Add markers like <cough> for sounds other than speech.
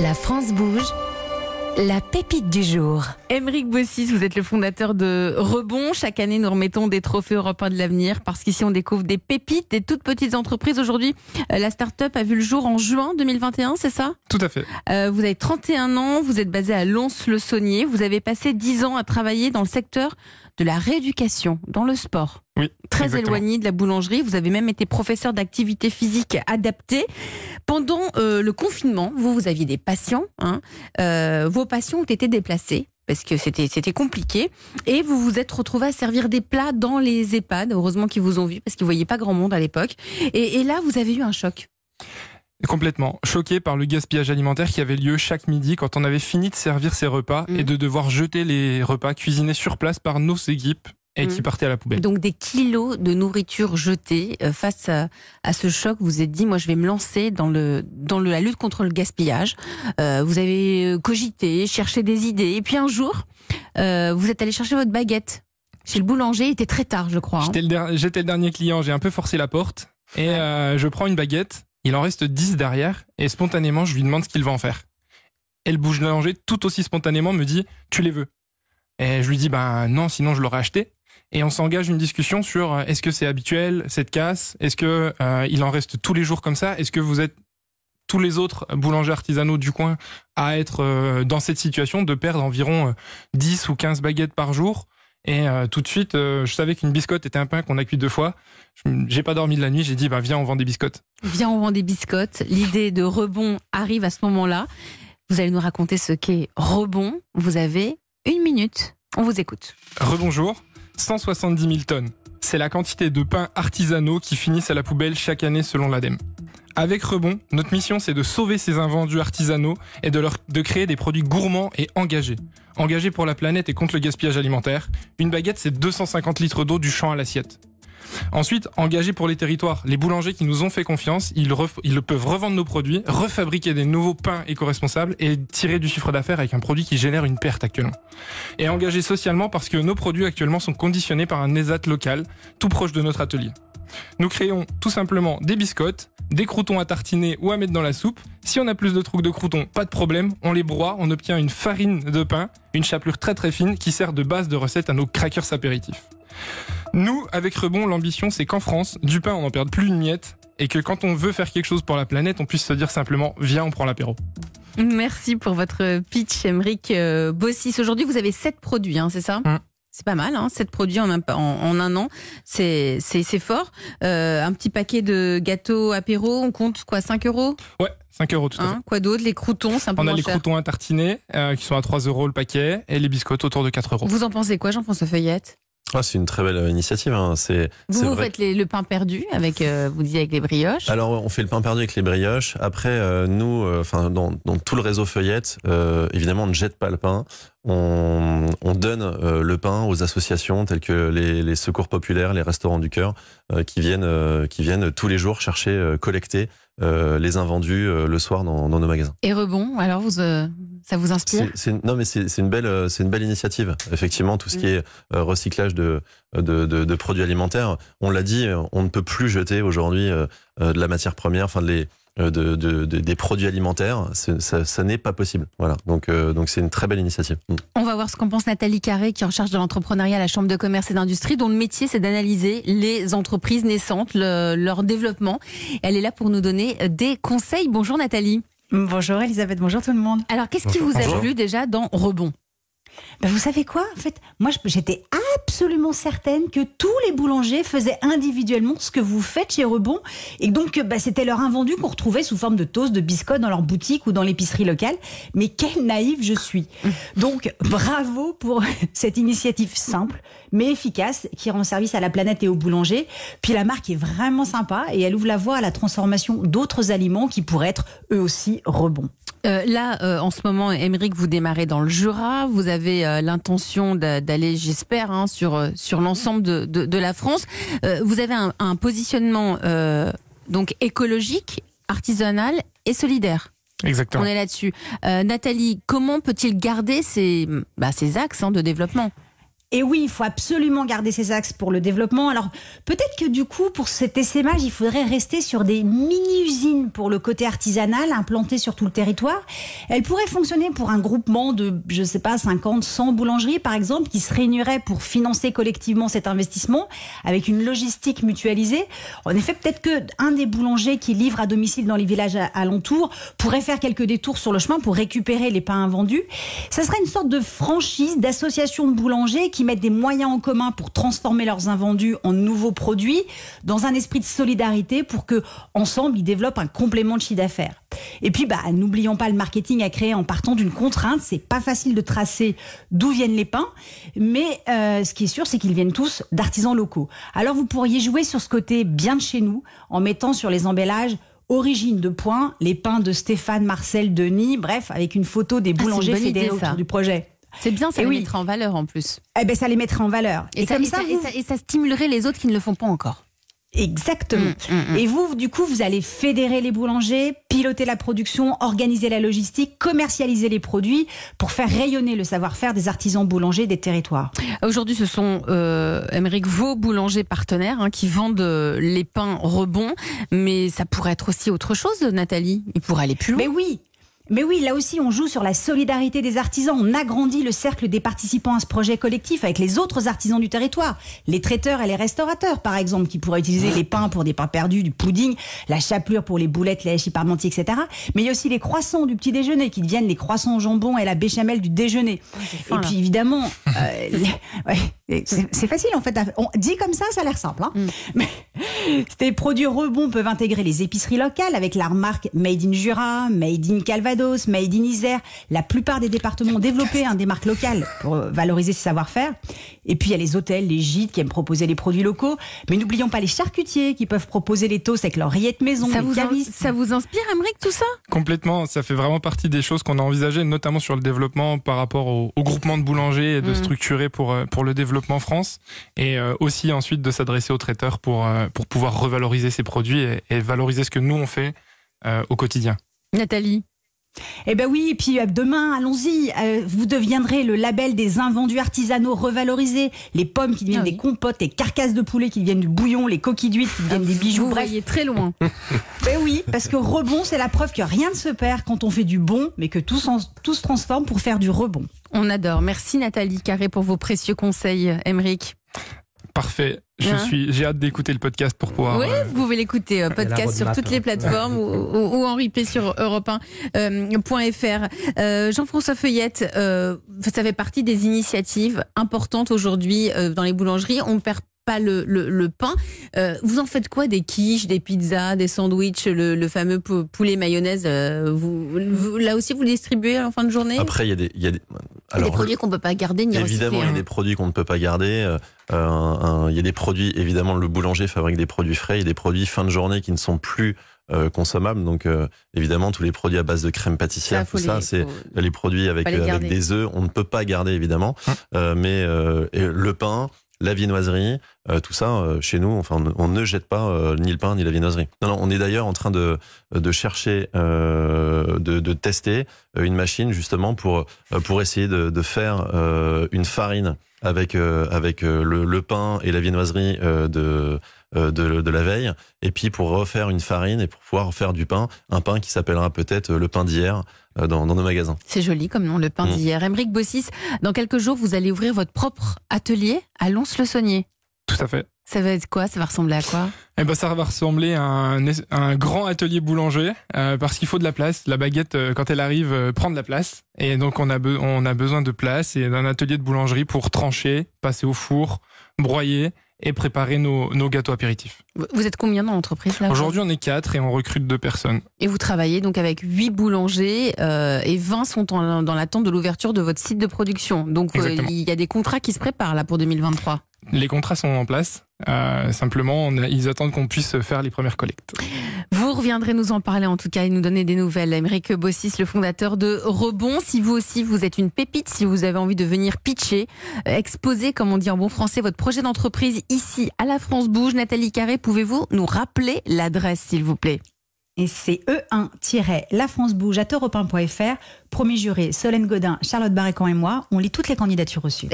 La France bouge. La pépite du jour. Émeric Bossis, vous êtes le fondateur de Rebond. Chaque année, nous remettons des trophées européens de l'avenir parce qu'ici, on découvre des pépites, des toutes petites entreprises. Aujourd'hui, euh, la start-up a vu le jour en juin 2021, c'est ça? Tout à fait. Euh, vous avez 31 ans, vous êtes basé à Lons-le-Saunier. Vous avez passé 10 ans à travailler dans le secteur de la rééducation, dans le sport. Oui. Très exactement. éloigné de la boulangerie. Vous avez même été professeur d'activité physique adaptée. Pendant euh, le confinement, vous, vous aviez des patients. Hein, euh, vos patients ont été déplacés parce que c'était c'était compliqué et vous vous êtes retrouvé à servir des plats dans les EHPAD. Heureusement qu'ils vous ont vu parce qu'ils voyaient pas grand monde à l'époque. Et, et là, vous avez eu un choc. Complètement. Choqué par le gaspillage alimentaire qui avait lieu chaque midi quand on avait fini de servir ses repas Mhm. et de devoir jeter les repas cuisinés sur place par nos équipes et qui Mhm. partaient à la poubelle. Donc des kilos de nourriture jetée euh, face à, à ce choc. Vous vous êtes dit, moi, je vais me lancer dans le dans le- la lutte contre le gaspillage. Euh, vous avez euh, cogité, cherché des idées, et puis un jour, euh, vous êtes allé chercher votre baguette chez le boulanger. Il était très tard, je crois. hein. J'étais le, der- j'étais le dernier client, j'ai un peu forcé la porte et euh, je prends une baguette, il en reste 10 derrière et spontanément je lui demande ce qu'il va en faire. Et le boulanger tout aussi spontanément me dit tu les veux. Et je lui dis ben non sinon je l'aurais acheté. Et on s'engage une discussion sur euh, est-ce que c'est habituel cette casse, est-ce que euh, il en reste tous les jours comme ça, est-ce que vous êtes tous les autres boulangers artisanaux du coin à être euh, dans cette situation de perdre environ euh, 10 ou 15 baguettes par jour? Et tout de suite, je savais qu'une biscotte était un pain qu'on a cuit deux fois. Je- J'ai pas dormi de la nuit, j'ai dit, bah, viens, on vend des biscottes. Viens, on vend des biscottes. L'idée de rebond arrive à ce moment-là. Vous allez nous raconter ce qu'est rebond. Vous avez une minute. On vous écoute. Rebonjour, 170 000 tonnes. C'est la quantité de pains artisanaux qui finissent à la poubelle chaque année selon l'ADEME. Avec Rebond, notre mission c'est de sauver ces invendus artisanaux et de, leur, de créer des produits gourmands et engagés. Engagés pour la planète et contre le gaspillage alimentaire. Une baguette c'est 250 litres d'eau du champ à l'assiette. Ensuite, engagés pour les territoires. Les boulangers qui nous ont fait confiance, ils, peuvent revendre nos produits, refabriquer des nouveaux pains éco-responsables et tirer du chiffre d'affaires avec un produit qui génère une perte actuellement. Et engagés socialement parce que nos produits actuellement sont conditionnés par un ESAT local, tout proche de notre atelier. Nous créons tout simplement des biscottes, des croutons à tartiner ou à mettre dans la soupe. Si on a plus de trucs de croutons, pas de problème, on les broie, on obtient une farine de pain, une chapelure très très fine qui sert de base de recette à nos crackers apéritifs. Nous, avec Rebond, l'ambition c'est qu'en France, du pain on n'en perde plus une miette et que quand on veut faire quelque chose pour la planète, on puisse se dire simplement viens, on prend l'apéro. Merci pour votre pitch, Emeric euh, Bossis. Aujourd'hui, vous avez sept produits, hein, c'est ça Mm. C'est pas mal, hein, 7 produits en un, en, en un an, c'est fort. Euh, un petit paquet de gâteaux apéro, on compte quoi 5 euros Ouais, 5 euros tout à fait. hein Quoi d'autre? Les croutons, c'est un peu On a les cher. croutons à tartiner euh, qui sont à 3 euros le paquet et les biscottes autour de 4 euros. Vous en pensez quoi, Jean-François Feuillette? Ah, c'est une très belle euh, initiative. hein. C'est Vous, c'est vous faites les- le pain perdu avec, euh, vous disiez avec les brioches. Alors, on fait le pain perdu avec les brioches. Après, euh, nous, euh, enfin, dans, dans tout le réseau feuillette, euh, évidemment, on ne jette pas le pain. On, on donne euh, le pain aux associations telles que les, les secours populaires, les restaurants du cœur, euh, qui viennent, euh, qui viennent tous les jours chercher, euh, collecter euh, les invendus euh, le soir dans, dans nos magasins. Et rebond, alors vous, euh, ça vous inspire non, mais c'est une belle, euh, c'est une belle initiative. Effectivement, tout ce qui est euh, recyclage de, de, de, de produits alimentaires, on l'a dit, euh, on ne peut plus jeter aujourd'hui de la matière première, enfin de les, de, de, de- des produits alimentaires. Ça, ça n'est pas possible. Voilà. Donc, euh, donc c'est une très belle initiative. Mm. On va voir ce qu'en pense Nathalie Carré, qui est en charge de l'entrepreneuriat à la Chambre de commerce et d'industrie, dont le métier c'est d'analyser les entreprises naissantes, le- leur développement. Elle est là pour nous donner des conseils. Bonjour Nathalie. Bonjour Elisabeth, bonjour tout le monde. Alors qu'est-ce qui vous a Bonjour. plu déjà dans Rebond? Ben, vous savez quoi? En fait, moi j'étais absolument certaine que tous les boulangers faisaient individuellement ce que vous faites chez Rebond et donc bah, c'était leur invendu qu'on retrouvait sous forme de toast, de biscottes dans leur boutique ou dans l'épicerie locale. Mais quelle naïve je suis. Donc bravo pour <laughs> cette initiative simple mais efficace qui rend service à la planète et aux boulangers. Puis la marque est vraiment sympa et elle ouvre la voie à la transformation d'autres aliments qui pourraient être eux aussi rebonds. Euh, Là, euh, en ce moment, Émeric, vous démarrez dans le Jura. Vous avez euh, l'intention d'a- d'aller, j'espère, hein, sur, euh, sur l'ensemble de, de, de la France. Euh, vous avez un, un positionnement euh, donc écologique, artisanal et solidaire. Exactement. On est là-dessus. Euh, Nathalie, comment peut-il garder ces, bah, ces axes hein, de développement? Et oui, il faut absolument garder ces axes pour le développement. Alors peut-être que du coup, pour cet essaimage, il faudrait rester sur des mini-usines pour le côté artisanal implantées sur tout le territoire. Elles pourraient fonctionner pour un groupement de, je sais pas, 50, 100 boulangeries par exemple, qui se réuniraient pour financer collectivement cet investissement avec une logistique mutualisée. En effet, peut-être que un des boulangers qui livre à domicile dans les villages alentours pourrait faire quelques détours sur le chemin pour récupérer les pains invendus. Ça serait une sorte de franchise d'associations de boulangers qui mettent des moyens en commun pour transformer leurs invendus en nouveaux produits dans un esprit de solidarité pour que ensemble ils développent un complément de chiffre d'affaires. Et puis, bah, n'oublions pas le marketing à créer en partant d'une contrainte. C'est pas facile de tracer d'où viennent les pains, mais euh, ce qui est sûr, c'est qu'ils viennent tous d'artisans locaux. Alors, vous pourriez jouer sur ce côté bien de chez nous en mettant sur les emballages origine de points, les pains de Stéphane, Marcel, Denis, bref, avec une photo des Ah, boulangers idée, fédérés ça. autour du projet. C'est bien, ça Et les oui. mettra en valeur en plus. Eh ben, ça les mettrait en valeur. Et, ça, comme et ça- vous- et ça- et ça stimulerait les autres qui ne le font pas encore. Exactement. Mm, mm, mm. Et vous, du coup, vous allez fédérer les boulangers, piloter la production, organiser la logistique, commercialiser les produits pour faire rayonner le savoir-faire des artisans boulangers des territoires. Aujourd'hui, ce sont, euh, vos boulangers partenaires hein, qui vendent euh, les pains rebonds, mais ça pourrait être aussi autre chose, Nathalie. Il pourrait aller plus loin. Mais oui mais oui, là aussi, on joue sur la solidarité des artisans. On agrandit le cercle des participants à ce projet collectif avec les autres artisans du territoire. Les traiteurs et les restaurateurs, par exemple, qui pourraient utiliser les pains pour des pains perdus, du pudding, la chapelure pour les boulettes, les hachis parmentiers, etc. Mais il y a aussi les croissants du petit déjeuner qui deviennent les croissants au jambon et la béchamel du déjeuner. faim, et puis évidemment, euh, <laughs> ouais, c'est facile en fait. On dit comme ça, ça a l'air simple. Hein Mais <laughs> ces produits rebonds peuvent intégrer les épiceries locales avec la remarque Made in Jura, Made in Calvados, Made in Isère. La plupart des départements ont développé hein, des marques locales pour euh, valoriser ce savoir-faire. Et puis il y a les hôtels, les gîtes qui aiment proposer les produits locaux. Mais n'oublions pas les charcutiers qui peuvent proposer les toasts avec leurs rillettes maison, ça, les vous, ça vous inspire, Émeric, tout ça? Complètement, ça fait vraiment partie des choses qu'on a envisagées, notamment sur le développement par rapport au, au groupement de boulangers et de Mm. structurer pour, euh, pour le développement France, et euh, aussi ensuite de s'adresser aux traiteurs pour, euh, pour pouvoir revaloriser ces produits et, et valoriser ce que nous on fait euh, au quotidien. Nathalie Eh ben oui, et puis euh, demain, allons-y, euh, vous deviendrez le label des invendus artisanaux revalorisés, les pommes qui deviennent Ah oui. des compotes, les carcasses de poulet qui deviennent du bouillon, les coquilles d'huîtres qui deviennent des bijoux, Vous bref. voyez très loin. <laughs> Ben oui, parce que rebond, c'est la preuve que rien ne se perd quand on fait du bon, mais que tout, tout se transforme pour faire du rebond. On adore. Merci Nathalie Carré pour vos précieux conseils, Émeric. Parfait, je Hein suis, j'ai hâte d'écouter le podcast pour pouvoir. Oui, euh, vous pouvez l'écouter euh, podcast sur toutes hein. les plateformes ou, ou- ou en replay sur europe 1.fr. Euh, Jean-François Feuillette, euh, ça fait partie des initiatives importantes aujourd'hui euh, dans les boulangeries. On ne perd pas le, le- le pain. Euh, vous en faites quoi Des quiches, des pizzas, des sandwichs, le, le fameux pou- poulet mayonnaise euh, vous, vous- Là aussi, vous le distribuez en fin de journée? Après, il y a des, il y a des, Des alors, produits qu'on peut pas garder ni Évidemment, il y a hein. des produits qu'on ne peut pas garder. euh, euh, un- il y a des produits, évidemment, le boulanger fabrique des produits frais. Il y a des produits fin de journée qui ne sont plus euh, consommables. Donc, euh, évidemment, tous les produits à base de crème pâtissière, Ça, tout ça, c'est les produits avec, les euh, des œufs. On ne peut pas garder, évidemment. Hum. Euh, mais euh, le pain, la viennoiserie, euh, tout ça, euh, chez nous, enfin, on, on ne jette pas euh, ni le pain ni la viennoiserie. Non, non, on est d'ailleurs en train de, de chercher, de, de tester une machine justement pour, pour essayer de, de faire une farine avec, avec le, le pain et la viennoiserie de, de, de la veille, et puis pour refaire une farine et pour pouvoir faire du pain, un pain qui s'appellera peut-être le pain d'hier dans, dans nos magasins. C'est joli comme nom, le pain Mm. d'hier. Émeric Bossis, dans quelques jours, vous allez ouvrir votre propre atelier à Lons-le-Saunier. Tout à fait. Ça va être quoi? Ça va ressembler à quoi? Eh ben, ça va ressembler à un, grand atelier boulanger euh, parce qu'il faut de la place. La baguette, euh, quand elle arrive, euh, prend de la place. Et donc, on a, be- on a besoin de place et d'un atelier de boulangerie pour trancher, passer au four, broyer et préparer nos, nos gâteaux apéritifs. Vous- êtes combien dans l'entreprise là? Aujourd'hui, on est quatre et on recrute deux personnes. Et vous travaillez donc avec 8 boulangers euh, et 20 sont en- dans l'attente de l'ouverture de votre site de production. Donc il y a des contrats qui se préparent là pour 2023. Les contrats sont en place. Euh, simplement, on a- ils attendent qu'on puisse faire les premières collectes. Vous reviendrez nous en parler en tout cas et nous donner des nouvelles. Émeric Bossis, le fondateur de Rebond. Si vous aussi vous êtes une pépite, si vous avez envie de venir pitcher, euh, exposer, comme on dit en bon français, votre projet d'entreprise ici à la France Bouge, Nathalie Carré, pouvez-vous nous rappeler l'adresse s'il vous plaît? Et c'est E1-La France Bouge à europe1.fr. Premier juré, Solène Godin, Charlotte Barrécan et moi. On lit toutes les candidatures reçues.